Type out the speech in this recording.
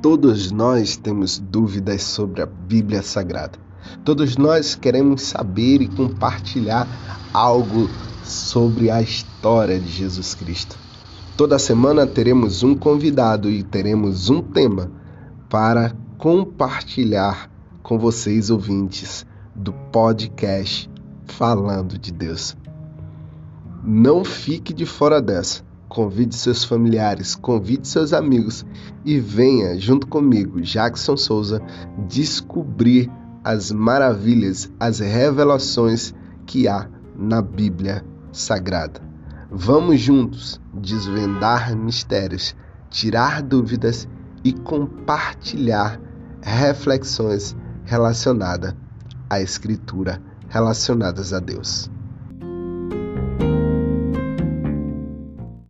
Todos nós temos dúvidas sobre a Bíblia Sagrada. Todos nós queremos saber e compartilhar algo sobre a história de Jesus Cristo. Toda semana teremos um convidado e teremos um tema para compartilhar com vocês ouvintes do podcast Falando de Deus. Não fique de fora dessa. Convide seus familiares, convide seus amigos e venha junto comigo, Jackson Souza, descobrir as maravilhas, as revelações que há na Bíblia Sagrada. Vamos juntos desvendar mistérios, tirar dúvidas e compartilhar reflexões relacionadas à Escritura, relacionadas a Deus.